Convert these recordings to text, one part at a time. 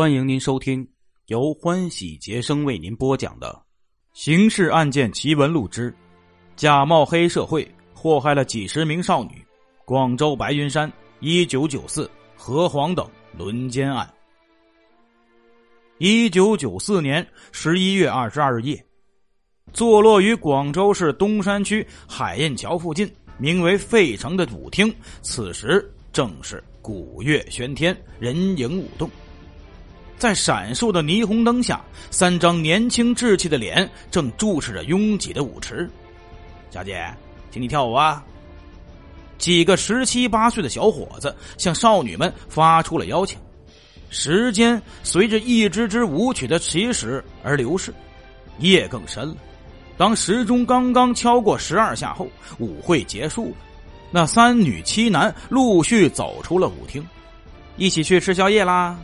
欢迎您收听由欢喜杰生为您播讲的《刑事案件奇闻录之假冒黑社会祸害了几十名少女》——广州白云山一九九四何黄等轮奸案。一九九四年十一月二十二日夜，坐落于广州市东山区海印桥附近、名为费城的舞厅，此时正是鼓乐喧天，人影舞动。在闪烁的霓虹灯下，三张年轻稚气的脸正注视着拥挤的舞池。小姐，请你跳舞啊！几个十七八岁的小伙子向少女们发出了邀请。时间随着一支支舞曲的起始而流逝，夜更深了。当时钟刚刚敲过十二下后，舞会结束了。那三女七男陆续走出了舞厅，一起去吃宵夜啦。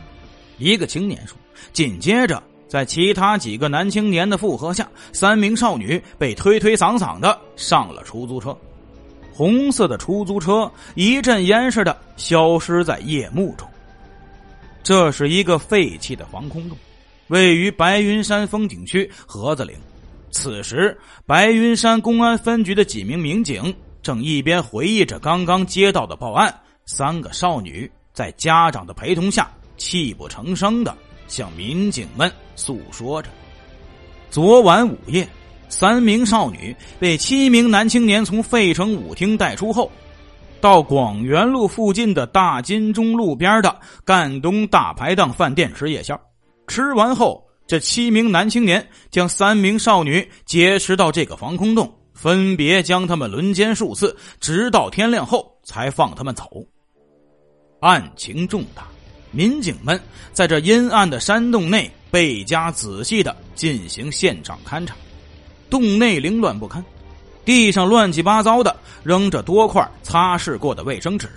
一个青年说：“紧接着，在其他几个男青年的附和下，三名少女被推推搡搡的上了出租车。红色的出租车一阵烟似的消失在夜幕中。这是一个废弃的防空洞，位于白云山风景区盒子岭。此时，白云山公安分局的几名民警正一边回忆着刚刚接到的报案：三个少女在家长的陪同下。”泣不成声的向民警们诉说着：昨晚午夜，三名少女被七名男青年从费城舞厅带出后，到广元路附近的大金钟路边的赣东大排档饭店吃夜宵。吃完后，这七名男青年将三名少女劫持到这个防空洞，分别将他们轮奸数次，直到天亮后才放他们走。案情重大。民警们在这阴暗的山洞内倍加仔细的进行现场勘查，洞内凌乱不堪，地上乱七八糟的扔着多块擦拭过的卫生纸，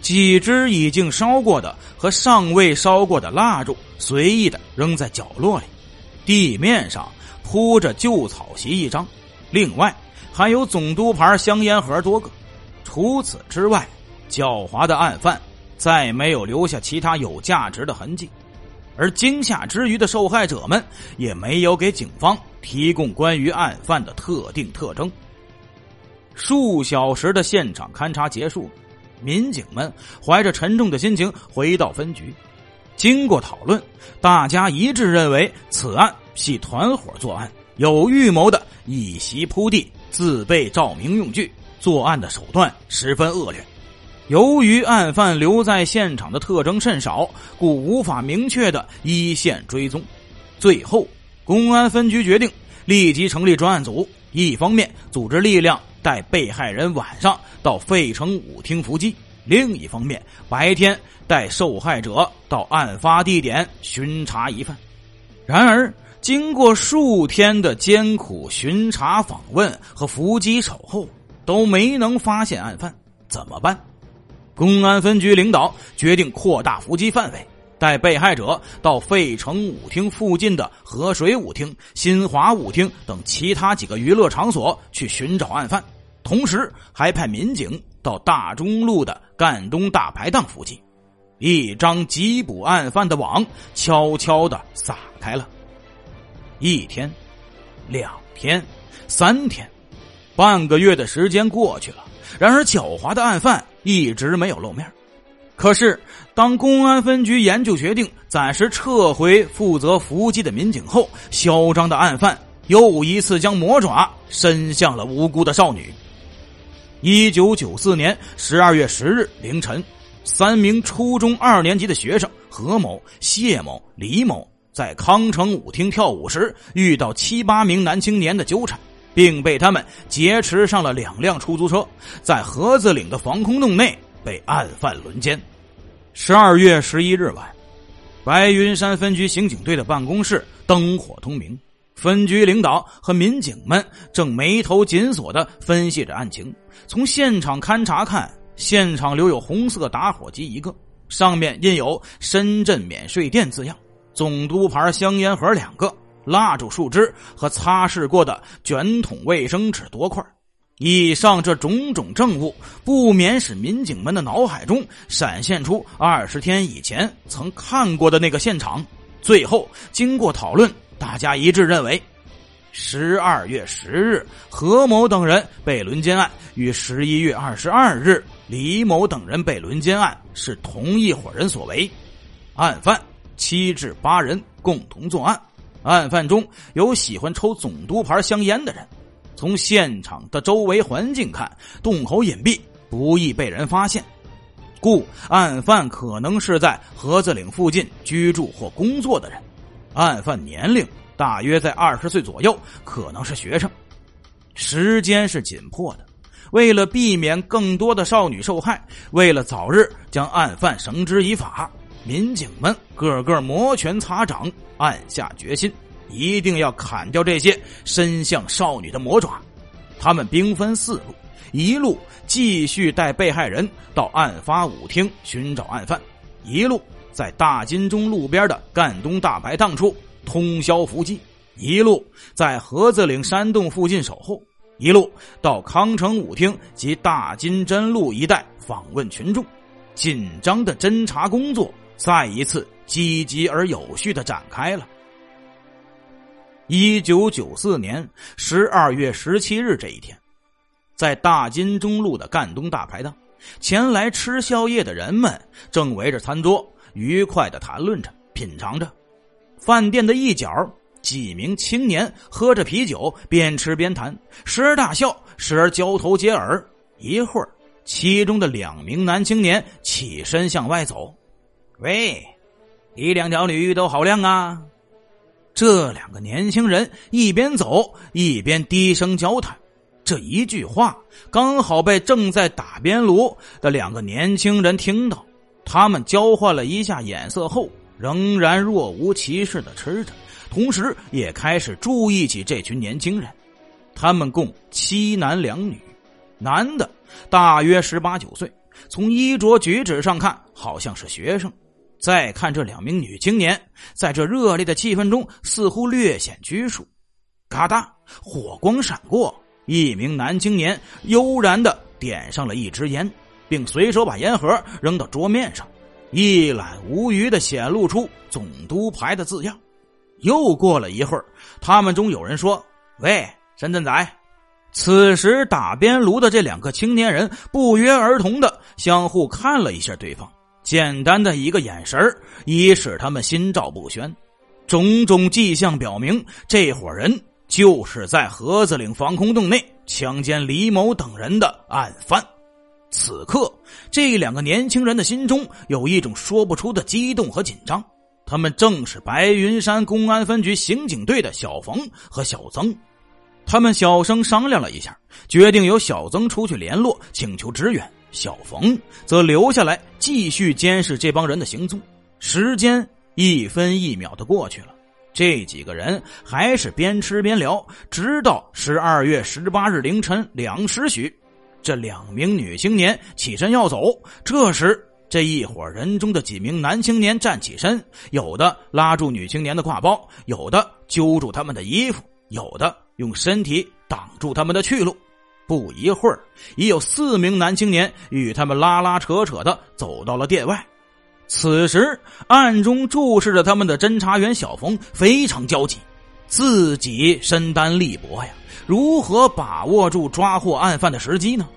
几支已经烧过的和尚未烧过的蜡烛随意的扔在角落里，地面上铺着旧草席一张，另外还有总督牌香烟盒多个。除此之外，狡猾的案犯。再没有留下其他有价值的痕迹，而惊吓之余的受害者们也没有给警方提供关于案犯的特定特征。数小时的现场勘查结束，民警们怀着沉重的心情回到分局。经过讨论，大家一致认为此案系团伙作案，有预谋的以席铺地，自备照明用具，作案的手段十分恶劣。由于案犯留在现场的特征甚少，故无法明确的一线追踪。最后，公安分局决定立即成立专案组，一方面组织力量带被害人晚上到费城舞厅伏击，另一方面白天带受害者到案发地点巡查一番。然而，经过数天的艰苦巡查、访问和伏击守候，都没能发现案犯，怎么办？公安分局领导决定扩大伏击范围，带被害者到费城舞厅附近的河水舞厅、新华舞厅等其他几个娱乐场所去寻找案犯，同时还派民警到大中路的赣东大排档附近。一张缉捕案犯的网悄悄的撒开了。一天，两天，三天，半个月的时间过去了，然而狡猾的案犯。一直没有露面，可是当公安分局研究决定暂时撤回负责伏击的民警后，嚣张的案犯又一次将魔爪伸向了无辜的少女。一九九四年十二月十日凌晨，三名初中二年级的学生何某、谢某、李某在康城舞厅跳舞时，遇到七八名男青年的纠缠。并被他们劫持上了两辆出租车，在盒子岭的防空洞内被案犯轮奸。十二月十一日晚，白云山分局刑警队的办公室灯火通明，分局领导和民警们正眉头紧锁的分析着案情。从现场勘查看，现场留有红色打火机一个，上面印有“深圳免税店”字样，总督牌香烟盒两个。蜡烛树枝和擦拭过的卷筒卫生纸多块，以上这种种证物，不免使民警们的脑海中闪现出二十天以前曾看过的那个现场。最后，经过讨论，大家一致认为，十二月十日何某等人被轮奸案与十一月二十二日李某等人被轮奸案是同一伙人所为。案犯七至八人共同作案，案犯中有喜欢抽总督牌香烟的人。从现场的周围环境看，洞口隐蔽，不易被人发现，故案犯可能是在盒子岭附近居住或工作的人。案犯年龄大约在二十岁左右，可能是学生。时间是紧迫的，为了避免更多的少女受害，为了早日将案犯绳之以法，民警们个个摩拳擦掌，暗下决心。一定要砍掉这些伸向少女的魔爪。他们兵分四路，一路继续带被害人到案发舞厅寻找案犯，一路在大金钟路边的赣东大排档处通宵伏击，一路在盒子岭山洞附近守候，一路到康城舞厅及大金针路一带访问群众。紧张的侦查工作再一次积极而有序的展开了。一九九四年十二月十七日这一天，在大金钟路的赣东大排档，前来吃宵夜的人们正围着餐桌愉快的谈论着、品尝着。饭店的一角，几名青年喝着啤酒，边吃边谈，时而大笑，时而交头接耳。一会儿，其中的两名男青年起身向外走：“喂，一两条女都好靓啊！”这两个年轻人一边走一边低声交谈，这一句话刚好被正在打边炉的两个年轻人听到。他们交换了一下眼色后，仍然若无其事的吃着，同时也开始注意起这群年轻人。他们共七男两女，男的大约十八九岁，从衣着举止上看，好像是学生。再看这两名女青年，在这热烈的气氛中，似乎略显拘束。嘎哒，火光闪过，一名男青年悠然的点上了一支烟，并随手把烟盒扔到桌面上，一览无余的显露出“总督牌”的字样。又过了一会儿，他们中有人说：“喂，深圳仔。”此时打边炉的这两个青年人不约而同的相互看了一下对方。简单的一个眼神已使他们心照不宣。种种迹象表明，这伙人就是在盒子岭防空洞内强奸李某等人的案犯。此刻，这两个年轻人的心中有一种说不出的激动和紧张。他们正是白云山公安分局刑警队的小冯和小曾。他们小声商量了一下，决定由小曾出去联络，请求支援。小冯则留下来继续监视这帮人的行踪。时间一分一秒的过去了，这几个人还是边吃边聊，直到十二月十八日凌晨两时许，这两名女青年起身要走。这时，这一伙人中的几名男青年站起身，有的拉住女青年的挎包，有的揪住他们的衣服，有的用身体挡住他们的去路。不一会儿，已有四名男青年与他们拉拉扯扯的走到了店外。此时，暗中注视着他们的侦查员小冯非常焦急，自己身单力薄呀，如何把握住抓获案犯的时机呢？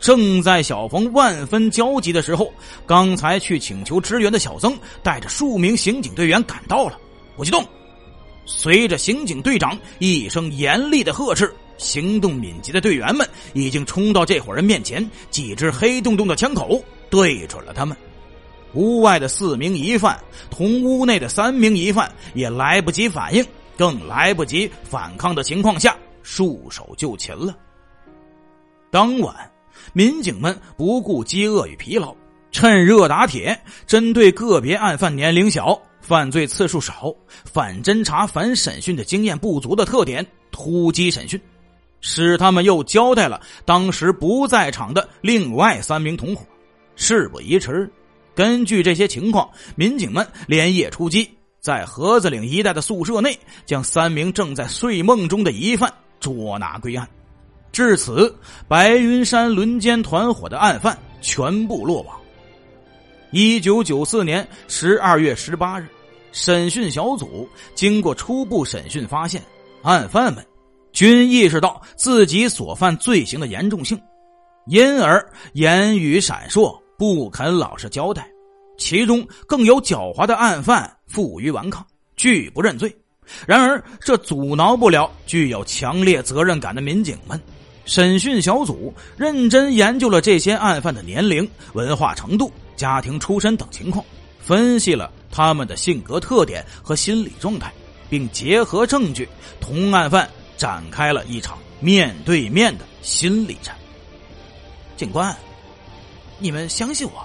正在小冯万分焦急的时候，刚才去请求支援的小曾带着数名刑警队员赶到了。不许动！随着刑警队长一声严厉的呵斥。行动敏捷的队员们已经冲到这伙人面前，几支黑洞洞的枪口对准了他们。屋外的四名疑犯同屋内的三名疑犯也来不及反应，更来不及反抗的情况下，束手就擒了。当晚，民警们不顾饥饿与疲劳，趁热打铁，针对个别案犯年龄小、犯罪次数少、反侦查、反审讯的经验不足的特点，突击审讯。使他们又交代了当时不在场的另外三名同伙。事不宜迟，根据这些情况，民警们连夜出击，在盒子岭一带的宿舍内，将三名正在睡梦中的疑犯捉拿归案。至此，白云山轮奸团伙的案犯全部落网。一九九四年十二月十八日，审讯小组经过初步审讯，发现案犯们均意识到自己所犯罪行的严重性，因而言语闪烁，不肯老实交代。其中更有狡猾的案犯负隅顽抗，拒不认罪。然而，这阻挠不了具有强烈责任感的民警们。审讯小组认真研究了这些案犯的年龄、文化程度、家庭出身等情况，分析了他们的性格特点和心理状态，并结合证据同案犯展开了一场面对面的心理战。警官，你们相信我，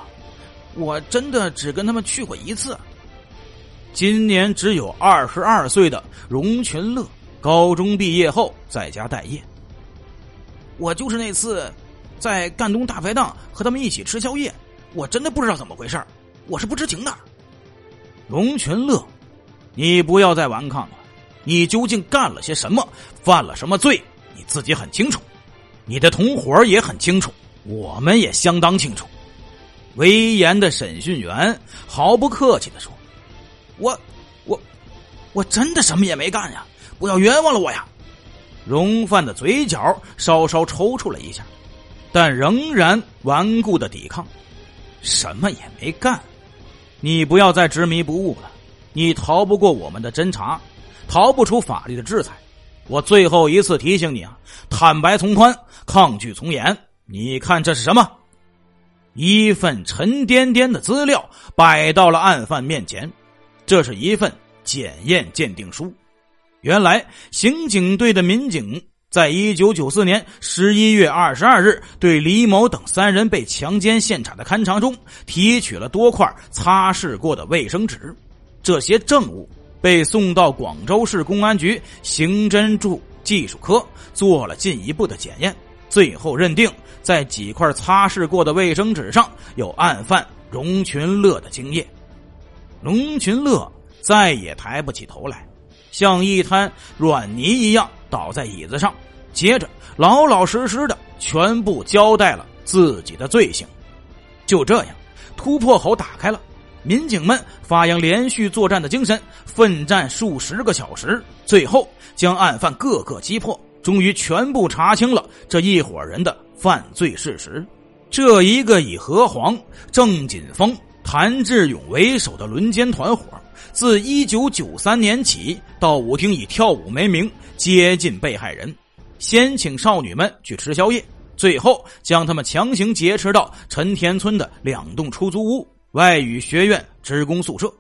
我真的只跟他们去过一次。今年只有二十二岁的荣群乐，高中毕业后在家待业。我就是那次在赣东大排档和他们一起吃宵夜，我真的不知道怎么回事我是不知情的。龙群乐，你不要再顽抗了，你究竟干了些什么，犯了什么罪，你自己很清楚，你的同伙也很清楚，我们也相当清楚。威严的审讯员毫不客气的说：“我，我，我真的什么也没干呀，不要冤枉了我呀。”荣范的嘴角稍稍抽搐了一下，但仍然顽固的抵抗。什么也没干，你不要再执迷不悟了。你逃不过我们的侦查，逃不出法律的制裁。我最后一次提醒你啊，坦白从宽，抗拒从严。你看这是什么？一份沉甸甸的资料摆到了案犯面前，这是一份检验鉴定书。原来，刑警队的民警在一九九四年十一月二十二日对李某等三人被强奸现场的勘查中，提取了多块擦拭过的卫生纸。这些证物被送到广州市公安局刑侦处技术科做了进一步的检验，最后认定在几块擦拭过的卫生纸上有案犯荣群乐的精液。荣群乐再也抬不起头来。像一滩软泥一样倒在椅子上，接着老老实实的全部交代了自己的罪行。就这样，突破口打开了，民警们发扬连续作战的精神，奋战数十个小时，最后将案犯个个击破，终于全部查清了这一伙人的犯罪事实。这一个以何黄、郑锦峰、谭志勇为首的轮奸团伙。自一九九三年起，到舞厅以跳舞为名接近被害人，先请少女们去吃宵夜，最后将他们强行劫持到陈田村的两栋出租屋、外语学院职工宿舍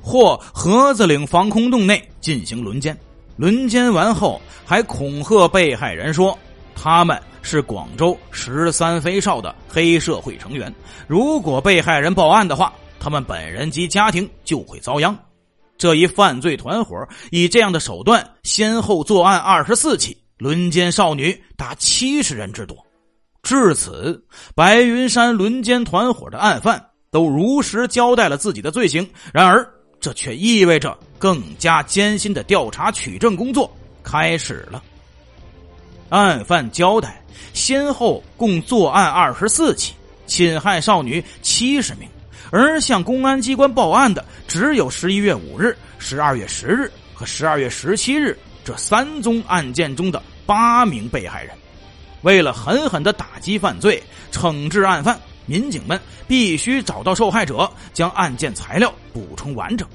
或盒子岭防空洞内进行轮奸。轮奸完后，还恐吓被害人说他们是广州十三飞少的黑社会成员，如果被害人报案的话。他们本人及家庭就会遭殃。这一犯罪团伙以这样的手段，先后作案二十四起，轮奸少女达七十人之多。至此，白云山轮奸团伙的案犯都如实交代了自己的罪行。然而，这却意味着更加艰辛的调查取证工作开始了。案犯交代，先后共作案二十四起，侵害少女七十名。而向公安机关报案的只有十一月五日、十二月十日和十二月十七日这三宗案件中的八名被害人。为了狠狠的打击犯罪、惩治案犯，民警们必须找到受害者，将案件材料补充完整。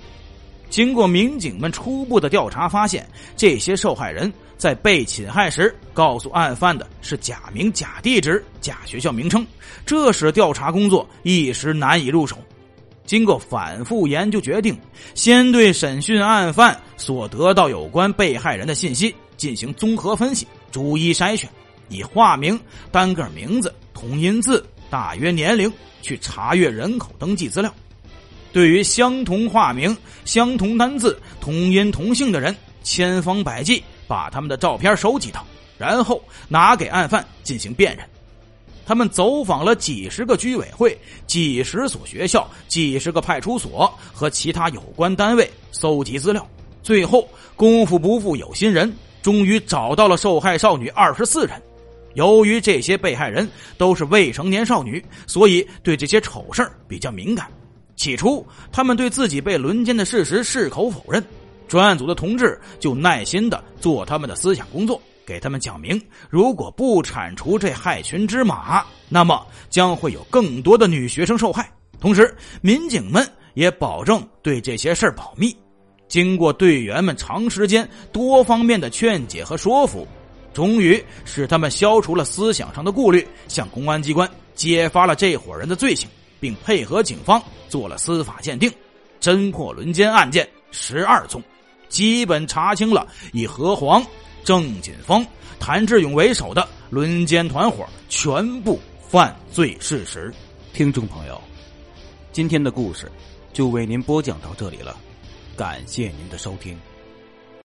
经过民警们初步的调查，发现这些受害人在被侵害时告诉案犯的是假名、假地址、假学校名称，这使调查工作一时难以入手。经过反复研究，决定先对审讯案犯所得到有关被害人的信息进行综合分析，逐一筛选，以化名、单个名字、同音字、大约年龄去查阅人口登记资料。对于相同化名、相同单字、同音同姓的人，千方百计把他们的照片收集到，然后拿给案犯进行辨认。他们走访了几十个居委会、几十所学校、几十个派出所和其他有关单位，搜集资料。最后，功夫不负有心人，终于找到了受害少女二十四人。由于这些被害人都是未成年少女，所以对这些丑事比较敏感。起初，他们对自己被轮奸的事实矢口否认。专案组的同志就耐心的做他们的思想工作，给他们讲明：如果不铲除这害群之马，那么将会有更多的女学生受害。同时，民警们也保证对这些事保密。经过队员们长时间、多方面的劝解和说服。终于使他们消除了思想上的顾虑，向公安机关揭发了这伙人的罪行，并配合警方做了司法鉴定，侦破轮奸案件十二宗，基本查清了以何黄、郑锦峰、谭志勇为首的轮奸团伙全部犯罪事实。听众朋友，今天的故事就为您播讲到这里了，感谢您的收听。